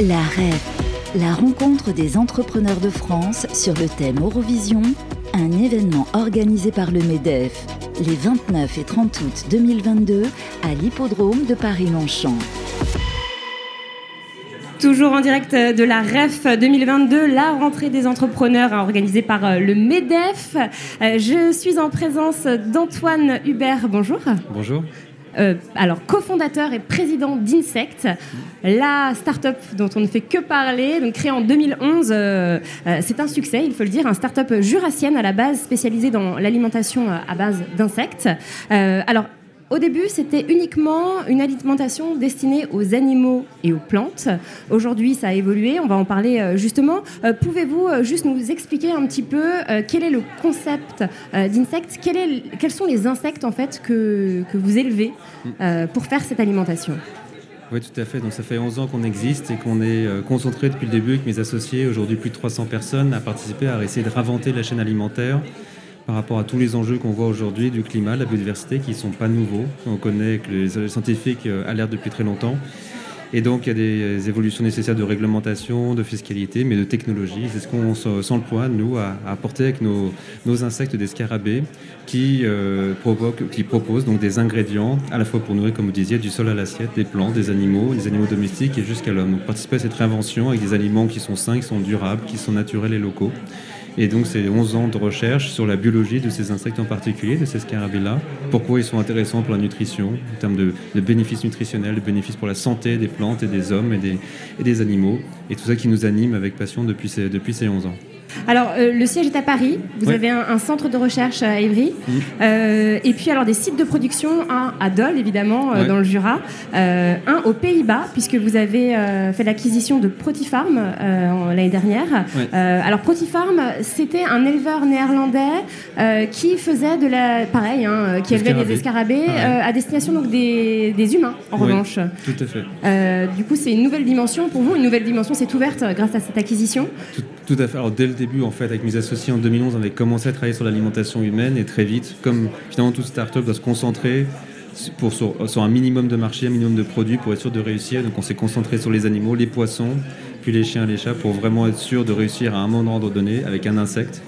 La REF, la rencontre des entrepreneurs de France sur le thème Eurovision, un événement organisé par le MEDEF les 29 et 30 août 2022 à l'hippodrome de Paris-Longchamp. Toujours en direct de la REF 2022, la rentrée des entrepreneurs hein, organisée par euh, le MEDEF. Euh, je suis en présence d'Antoine Hubert. Bonjour. Bonjour. Euh, alors, cofondateur et président d'Insect, la start-up dont on ne fait que parler, donc créée en 2011. c'est un succès, il faut le dire, un start-up jurassienne à la base spécialisée dans l'alimentation à base d'insectes. Au début, c'était uniquement une alimentation destinée aux animaux et aux plantes. Aujourd'hui, ça a évolué, on va en parler euh, justement. Euh, pouvez-vous euh, juste nous expliquer un petit peu quel est le concept d'insectes? Quels sont les insectes en fait que, que vous élevez pour faire cette alimentation? Oui, tout à fait. Donc, ça fait 11 ans qu'on existe et qu'on est concentré depuis le début avec mes associés, aujourd'hui plus de 300 personnes, à participer à essayer de réinventer la chaîne alimentaire par rapport à tous les enjeux qu'on voit aujourd'hui du climat, de la biodiversité, qui ne sont pas nouveaux. On connaît que les scientifiques euh, alertent depuis très longtemps. Et donc, il y a des évolutions nécessaires de réglementation, de fiscalité, mais de technologie. C'est ce qu'on point, nous, à, apporter avec nos, insectes des scarabées qui, euh, qui proposent donc des ingrédients à la fois pour nourrir, comme vous disiez, du sol à l'assiette, des plantes, des animaux, des animaux domestiques et jusqu'à l'homme. Donc, participer à cette réinvention avec des aliments qui sont sains, qui sont durables, qui sont naturels et locaux. Et donc, c'est 11 ans de recherche sur la biologie de ces insectes en particulier, de ces scarabées-là. Pourquoi ils sont intéressants pour la nutrition, en termes de, bénéfices nutritionnels, de bénéfices pour la santé des plantes et des hommes et des, animaux. Et tout ça qui nous anime avec passion depuis ces, depuis ces 11 ans. Alors, euh, le siège est à Paris. Vous avez un, centre de recherche à Évry. Euh, et puis, alors, des sites de production, un à Dole, évidemment, euh, dans le Jura. un aux Pays-Bas, puisque vous avez fait l'acquisition de Protifarm l'année dernière. alors, Protifarm, c'était un éleveur néerlandais qui faisait de la. Pareil, hein, qui élevait des escarabées à destination donc, des, humains, en revanche. Tout à fait. du coup, c'est une nouvelle dimension pour vous. Une nouvelle dimension s'est ouverte grâce à cette acquisition. Tout, à fait. Alors, dès le début, en fait, avec mes associés en 2011, on avait commencé à travailler sur l'alimentation humaine et très vite, comme finalement toute start-up doit se concentrer pour, sur, un minimum de marché, un minimum de produits pour être sûr de réussir. Donc on s'est concentré sur les animaux, les poissons, puis les chiens, les chats, pour vraiment être sûr de réussir à un moment donné avec un insecte,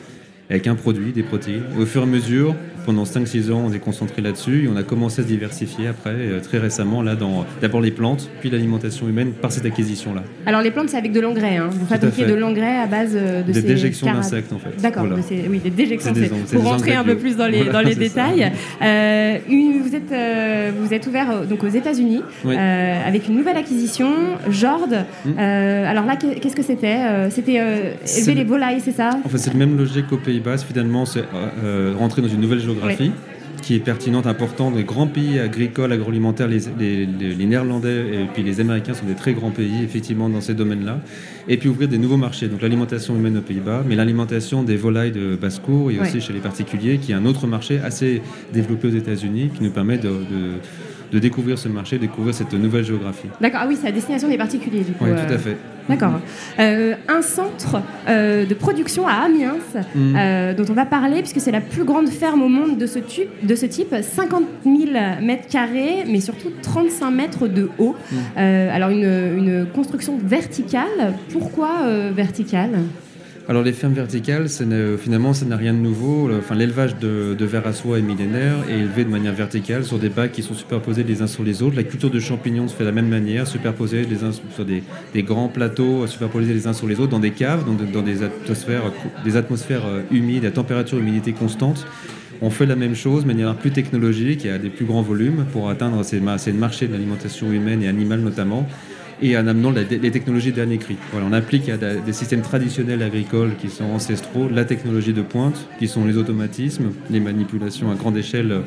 avec un produit, des protéines. au fur et à mesure, pendant 5-6 ans, on s'est concentré là-dessus et on a commencé à se diversifier après, euh, très récemment, là, dans d'abord les plantes, puis l'alimentation humaine par cette acquisition-là. Alors les plantes, c'est avec de l'engrais. Hein. Vous fabriquez de l'engrais à base euh, de des déjections d'insectes, en fait. D'accord, oui, des déjections. Pour rentrer un peu plus dans les, dans les détails, euh, vous, êtes, vous êtes ouvert donc, aux États-Unis avec une nouvelle acquisition, Jord. Hmm. alors là, qu'est-ce que c'était C'était élever les volailles, c'est ça? En fait, c'est le même logique Pays-Bas. Finalement, c'est rentrer dans une nouvelle géographie qui est pertinente, importante. Les grands pays agricoles, agroalimentaires, les, les, Néerlandais et puis les Américains sont des très grands pays, effectivement, dans ces domaines-là. Et puis ouvrir des nouveaux marchés. Donc l'alimentation humaine aux Pays-Bas, mais l'alimentation des volailles de basse-cour et aussi chez les particuliers, qui est un autre marché assez développé aux États-Unis, qui nous permet de de découvrir ce marché, découvrir cette nouvelle géographie. D'accord, ah oui, c'est à destination des particuliers du coup. Oui, tout à euh, fait. D'accord. Euh, un centre euh, de production à Amiens, mm. dont on va parler, puisque c'est la plus grande ferme au monde de ce type, de ce type 50 000 mètres carrés, mais surtout 35 mètres de haut. Mm. alors une, une, construction verticale. Pourquoi verticale? Alors les fermes verticales, finalement, ça n'a rien de nouveau. L'élevage de, de à soie est millénaire et élevé de manière verticale sur des bacs qui sont superposés les uns sur les autres. La culture de champignons se fait de la même manière, superposée les uns sur des, grands plateaux, superposés les uns sur les autres, dans des caves, dans, des atmosphères, euh, humides, à température humidité constante. On fait la même chose de manière plus technologique et à des plus grands volumes pour atteindre ces marchés de l'alimentation humaine et animale notamment et en amenant les technologies dernier cri. Voilà, on applique à des systèmes traditionnels agricoles qui sont ancestraux la technologie de pointe, qui sont les automatismes, les manipulations à grande échelle.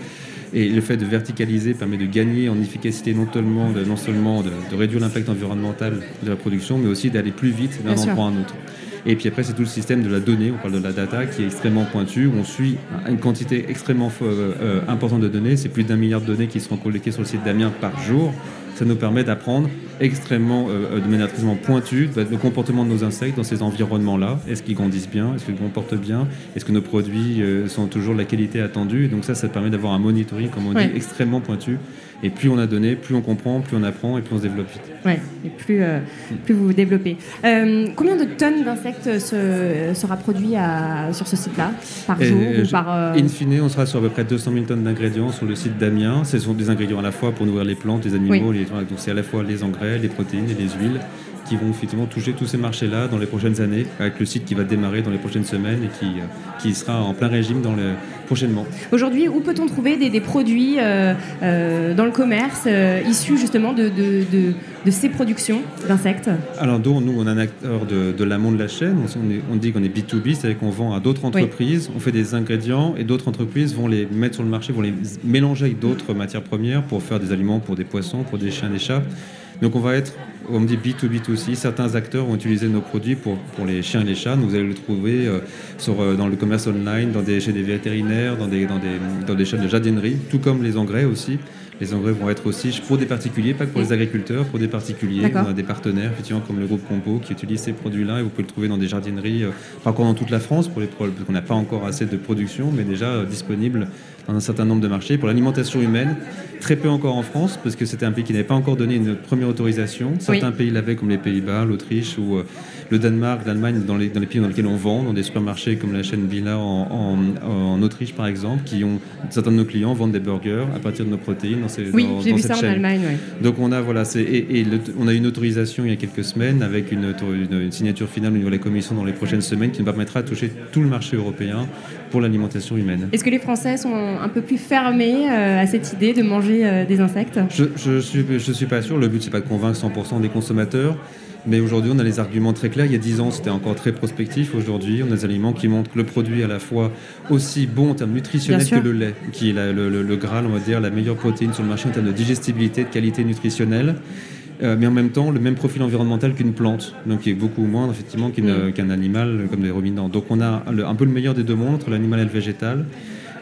Et le fait de verticaliser permet de gagner en efficacité non seulement de, non seulement de, réduire l'impact environnemental de la production, mais aussi d'aller plus vite d'un endroit à un autre. Et puis après, c'est tout le système de la donnée, on parle de la data, qui est extrêmement pointu, où on suit une quantité extrêmement euh, euh, importante de données. C'est plus d'un milliard de données qui seront collectées sur le site d'Amiens par jour. Ça nous permet d'apprendre extrêmement, de manière extrêmement pointue le comportement de nos insectes dans ces environnements-là. Est-ce qu'ils grandissent bien? Est-ce qu'ils comportent bien? Est-ce que nos produits sont toujours de la qualité attendue? Donc ça, ça permet d'avoir un monitoring, comme on dit, extrêmement pointu. Et plus on a donné, plus on comprend, plus on apprend et plus on se développe vite. Oui, et plus, euh, plus vous vous développez. Euh, combien de tonnes d'insectes se, sera produit à, sur ce site-là? Par jour ou par, euh, In fine, on sera sur à peu près 200 000 tonnes d'ingrédients sur le site d'Amiens. Ce sont des ingrédients à la fois pour nourrir les plantes, les animaux, donc c'est à la fois les engrais, les protéines et les huiles qui vont effectivement toucher tous ces marchés-là dans les prochaines années, avec le site qui va démarrer dans les prochaines semaines et qui, euh, qui sera en plein régime dans le, prochainement. Aujourd'hui, où peut-on trouver des, produits euh, euh, dans le commerce issus justement de, de, de, ces productions d'insectes? Alors nous, nous, on est un acteur de, l'amont de la chaîne, on, on dit qu'on est B2B, c'est-à-dire qu'on vend à d'autres entreprises, on fait des ingrédients et d'autres entreprises vont les mettre sur le marché, vont les mélanger avec d'autres matières premières pour faire des aliments pour des poissons, pour des chiens, des chats. Donc on va être, on me dit B2B2C, certains acteurs vont utiliser nos produits pour, pour les chiens et les chats. vous allez le trouver euh, sur, euh, dans le commerce online, dans des, chez des vétérinaires, dans des, dans, des, dans des chaînes de jardinerie, tout comme les engrais aussi. Les engrais vont être aussi pour des particuliers, pas que pour les agriculteurs, pour des particuliers. On a des partenaires, effectivement, comme le groupe Compo, qui utilise ces produits-là et vous pouvez le trouver dans des jardineries, euh, pas encore dans toute la France, pour les parce qu'on n'a pas encore assez de production, mais déjà disponible dans un certain nombre de marchés. Pour l'alimentation humaine, très peu encore en France, parce que c'était un pays qui n'avait pas encore donné une première autorisation. Certains pays l'avaient, comme les Pays-Bas, l'Autriche ou euh, le Danemark, l'Allemagne, dans les, dans les, pays dans lesquels on vend, dans des supermarchés comme la chaîne Villa en, en, Autriche, par exemple, qui ont certains de nos clients vendent des burgers à partir de nos protéines dans, ces, oui, j'ai vu ça en Allemagne. Donc on a voilà, et, et on a une autorisation il y a quelques semaines avec une, une, signature finale au niveau de la Commission dans les prochaines semaines qui nous permettra de toucher tout le marché européen pour l'alimentation humaine. Est-ce que les Français sont un peu plus fermés euh, à cette idée de manger euh, des insectes Je ne suis, je suis pas sûr. Le but, c'est pas de convaincre 100% des consommateurs. Mais aujourd'hui, on a les arguments très clairs. Il y a 10 ans, c'était encore très prospectif. Aujourd'hui, on a des aliments qui montrent que le produit est à la fois aussi bon en termes nutritionnels que le lait, qui est le, le, le, Graal, on va dire, la meilleure protéine sur le marché en termes de digestibilité, de qualité nutritionnelle. Euh, mais en même temps le même profil environnemental qu'une plante, donc qui est beaucoup moins effectivement mm. qu'un animal comme des ruminants. Donc on a un peu le meilleur des deux mondes entre l'animal et le végétal.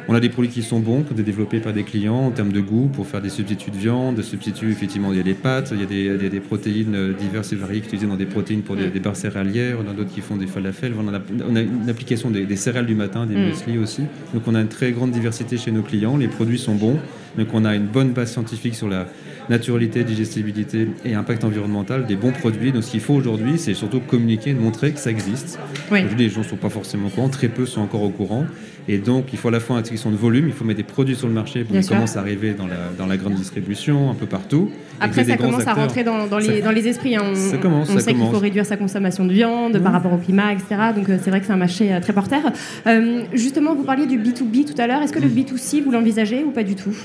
On a des produits qui sont bons, qui sont développés par des clients en termes de goût pour faire des substituts de viande, des substituts, effectivement, il y a des pâtes, il y a des, des, protéines euh, diverses et variées utilisées dans des protéines pour des, mm. barres céréalières, on a d'autres qui font des falafels, on a, on a une application des, céréales du matin, des mm. muesli aussi. Donc on a une très grande diversité chez nos clients, les produits sont bons, donc on a une bonne base scientifique sur la naturalité, digestibilité et impact environnemental des bons produits. Donc ce qu'il faut aujourd'hui, c'est surtout communiquer, montrer que ça existe. Aujourd'hui, les gens ne sont pas forcément au courant, très peu sont encore au courant. Et donc, il faut à la fois une question de volume, il faut mettre des produits sur le marché pour qu'ils commencent à arriver dans la, dans la grande distribution, un peu partout. Après, ça commence à rentrer dans, dans, les, dans les esprits. Hein. On, ça commence, on sait qu'il faut réduire sa consommation de viande par rapport au climat, etc. Donc, euh, c'est vrai que c'est un marché euh, très porteur. Euh, justement, vous parliez du B2B tout à l'heure. Est-ce que le mm. B2C, vous l'envisagez ou pas du tout?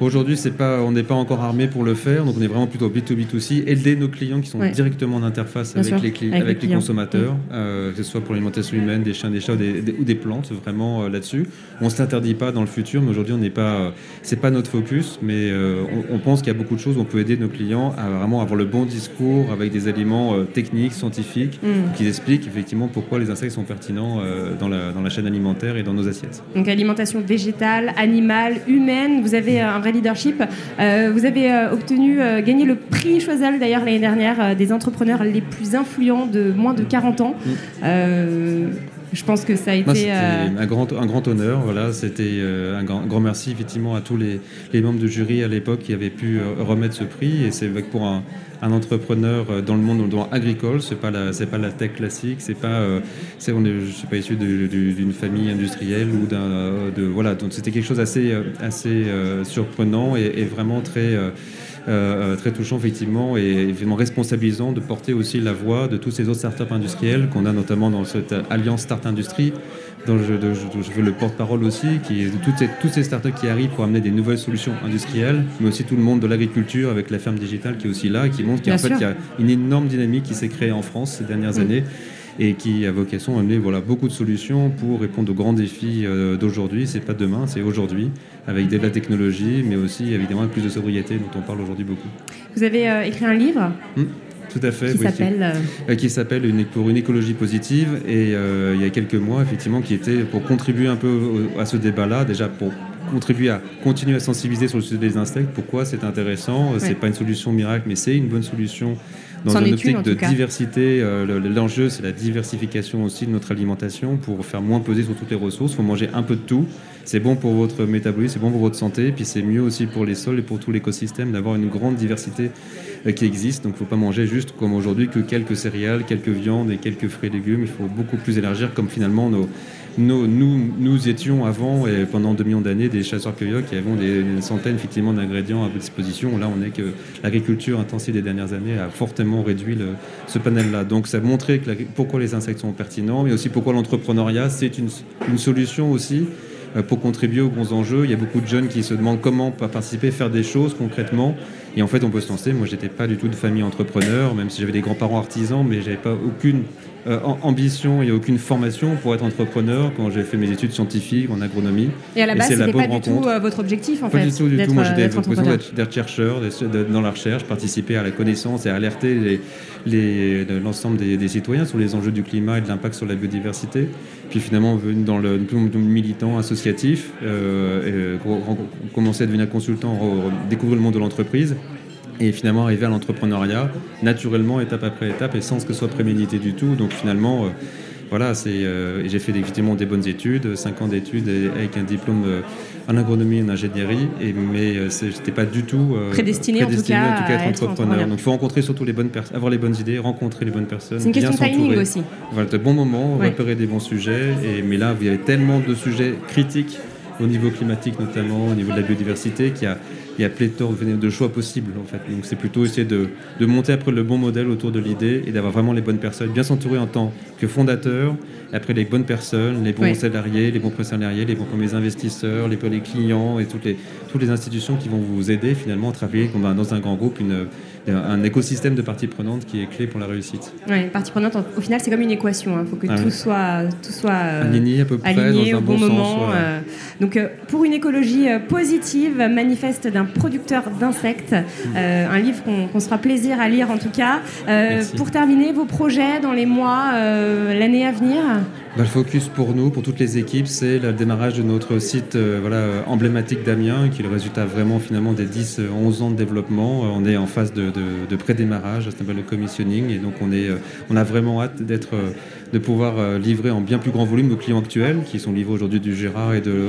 Aujourd'hui, pas, on n'est pas encore armé pour le faire. Donc, on est vraiment plutôt B2B2C. Aider nos clients qui sont directement en interface avec, les, avec, les, consommateurs, mm. que ce soit pour l'alimentation humaine, des chiens, des chats ou des, ou des plantes, vraiment là-dessus. On ne s'interdit pas dans le futur, mais aujourd'hui, on n'est pas, c'est pas notre focus. Mais on, on pense qu'il y a beaucoup de choses où on peut aider nos clients à vraiment avoir le bon discours avec des éléments euh, techniques, scientifiques, mm. qui expliquent effectivement pourquoi les insectes sont pertinents euh, dans, la, dans la chaîne alimentaire et dans nos assiettes. Donc alimentation végétale, animale, humaine, vous avez euh, un vrai leadership. vous avez obtenu, gagné le prix Choiseul d'ailleurs l'année dernière des entrepreneurs les plus influents de moins de 40 ans. Je pense que ça a été euh, un grand un grand honneur. Voilà, c'était euh, un grand, grand, merci effectivement à tous les, les membres de jury à l'époque qui avaient pu euh, remettre ce prix. Et c'est pour un, un, entrepreneur dans le monde agricole, c'est pas la c'est pas la tech classique, c'est pas c'est on est, je suis pas issu d'une famille industrielle ou d'un de voilà donc c'était quelque chose assez assez surprenant et, et vraiment très euh, euh, très touchant effectivement et vraiment responsabilisant de porter aussi la voix de tous ces autres startups industrielles qu'on a notamment dans cette alliance Start Industrie dont je, je, veux le porte-parole aussi, qui est toutes ces, toutes ces startups qui arrivent pour amener des nouvelles solutions industrielles, mais aussi tout le monde de l'agriculture avec la ferme digitale qui est aussi là, et qui montre qu'il y a une énorme dynamique qui s'est créée en France ces dernières mm. années et qui a vocation à amener voilà, beaucoup de solutions pour répondre aux grands défis euh, d'aujourd'hui. C'est pas demain, c'est aujourd'hui, avec de la technologie, mais aussi évidemment plus de sobriété dont on parle aujourd'hui beaucoup. Vous avez euh, écrit un livre hum, tout à fait. Qui s'appelle euh, Qui s'appelle une, Pour une écologie positive. Et il y a quelques mois, effectivement, qui était pour contribuer un peu à ce débat-là, déjà pour contribuer à continuer à sensibiliser sur le sujet des insectes. Pourquoi? C'est intéressant C'est pas une solution miracle, mais c'est une bonne solution dans une optique de diversité. Euh, l'enjeu, c'est la diversification aussi de notre alimentation pour faire moins peser sur toutes les ressources. Il faut manger un peu de tout. C'est bon pour votre métabolisme, c'est bon pour votre santé, puis c'est mieux aussi pour les sols et pour tout l'écosystème d'avoir une grande diversité euh, qui existe. Donc il ne faut pas manger juste comme aujourd'hui que quelques céréales, quelques viandes et quelques fruits et légumes. Il faut beaucoup plus élargir comme finalement nos, nous, étions avant et pendant deux millions d'années des chasseurs-cueilleurs qui avaient des centaines effectivement d'ingrédients à disposition. Là, on est que l'agriculture intensive des dernières années a fortement réduit ce panel-là. Donc, ça a montré pourquoi les insectes sont pertinents, mais aussi pourquoi l'entrepreneuriat, c'est une, une, solution aussi euh, pour contribuer aux bons enjeux. Il y a beaucoup de jeunes qui se demandent comment participer, faire des choses concrètement. Et en fait, on peut se lancer. Moi, j'étais pas du tout de famille entrepreneur, même si j'avais des grands-parents artisans, mais j'avais pas aucune euh, ambition et aucune formation pour être entrepreneur quand j'ai fait mes études scientifiques en agronomie. Et à la base, c'était pas du tout euh, votre objectif en pas fait du tout, du tout. Moi, j'étais d'être chercheur dans la recherche, participer à la connaissance et alerter l'ensemble les, des, citoyens sur les enjeux du climat et de l'impact sur la biodiversité. Puis finalement, venu dans le, militant associatif, euh, et, commencer à devenir consultant, découvrir le monde de l'entreprise et finalement arriver à l'entrepreneuriat naturellement, étape après étape, et sans que ce soit prémédité du tout. Donc finalement, euh, voilà, c'est, euh, j'ai fait effectivement des bonnes études, 5 ans d'études avec un diplôme euh, en agronomie et en ingénierie, et, mais je n'étais pas du tout prédestiné, en tout cas, à, être entrepreneur. Donc il faut rencontrer surtout les bonnes personnes, avoir les bonnes idées, rencontrer les bonnes personnes. C'est une question de timing aussi. Voilà, de bons moments, repérer des bons sujets, et, mais là, vous avez tellement de sujets critiques au niveau climatique notamment, au niveau de la biodiversité, qu'il y a il y a pléthore de choix possibles en fait. Donc c'est plutôt essayer de, de, monter après le bon modèle autour de l'idée et d'avoir vraiment les bonnes personnes, bien s'entourer en tant que fondateur, après les bonnes personnes, les bons salariés, les bons salariés, les bons premiers investisseurs, les, les clients et toutes les, toutes les institutions qui vont vous aider finalement à travailler dans un grand groupe une, un écosystème de parties prenantes qui est clé pour la réussite. Oui, parties prenantes, au final, c'est comme une équation. Il hein. faut que ah tout, soit, tout soit euh, aligné à peu près, dans un bon, moment. Euh. donc, euh, pour une écologie positive, manifeste d'un producteur d'insectes, mm. un livre qu'on se fera plaisir à lire en tout cas. pour terminer, vos projets dans les mois, l'année à venir? Le focus pour nous, pour toutes les équipes, c'est le démarrage de notre site voilà, emblématique d'Amiens, qui est le résultat vraiment finalement des 10-11 ans de développement. On est en phase de pré-démarrage, ça s'appelle le commissioning, et donc on, euh, a vraiment hâte d'être, euh, de pouvoir euh, livrer en bien plus grand volume nos clients actuels, qui sont livrés aujourd'hui du Gérard et de,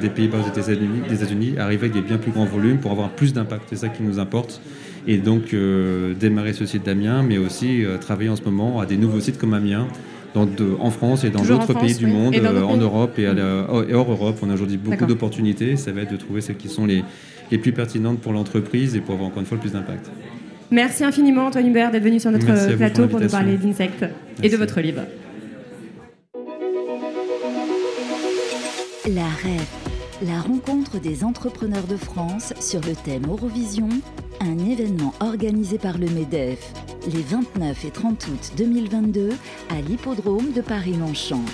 des, Pays-Bas des États-Unis, arriver avec des bien plus grands volumes pour avoir plus d'impact, c'est ça qui nous importe. Et donc démarrer ce site d'Amiens, mais aussi travailler en ce moment à des nouveaux sites comme Amiens, dans en France et dans d'autres pays du monde, en Europe et, hors Europe. On a aujourd'hui beaucoup d'opportunités. Ça va être de trouver celles qui sont les, les plus pertinentes pour l'entreprise et pour avoir encore une fois le plus d'impact. Merci infiniment Antoine Hubert d'être venu sur notre plateau pour, nous parler d'insectes et de votre livre. La REF, la rencontre des entrepreneurs de France sur le thème Eurovision, un événement organisé par le MEDEF les 29 et 30 août 2022 à l'hippodrome de Paris-Longchamp.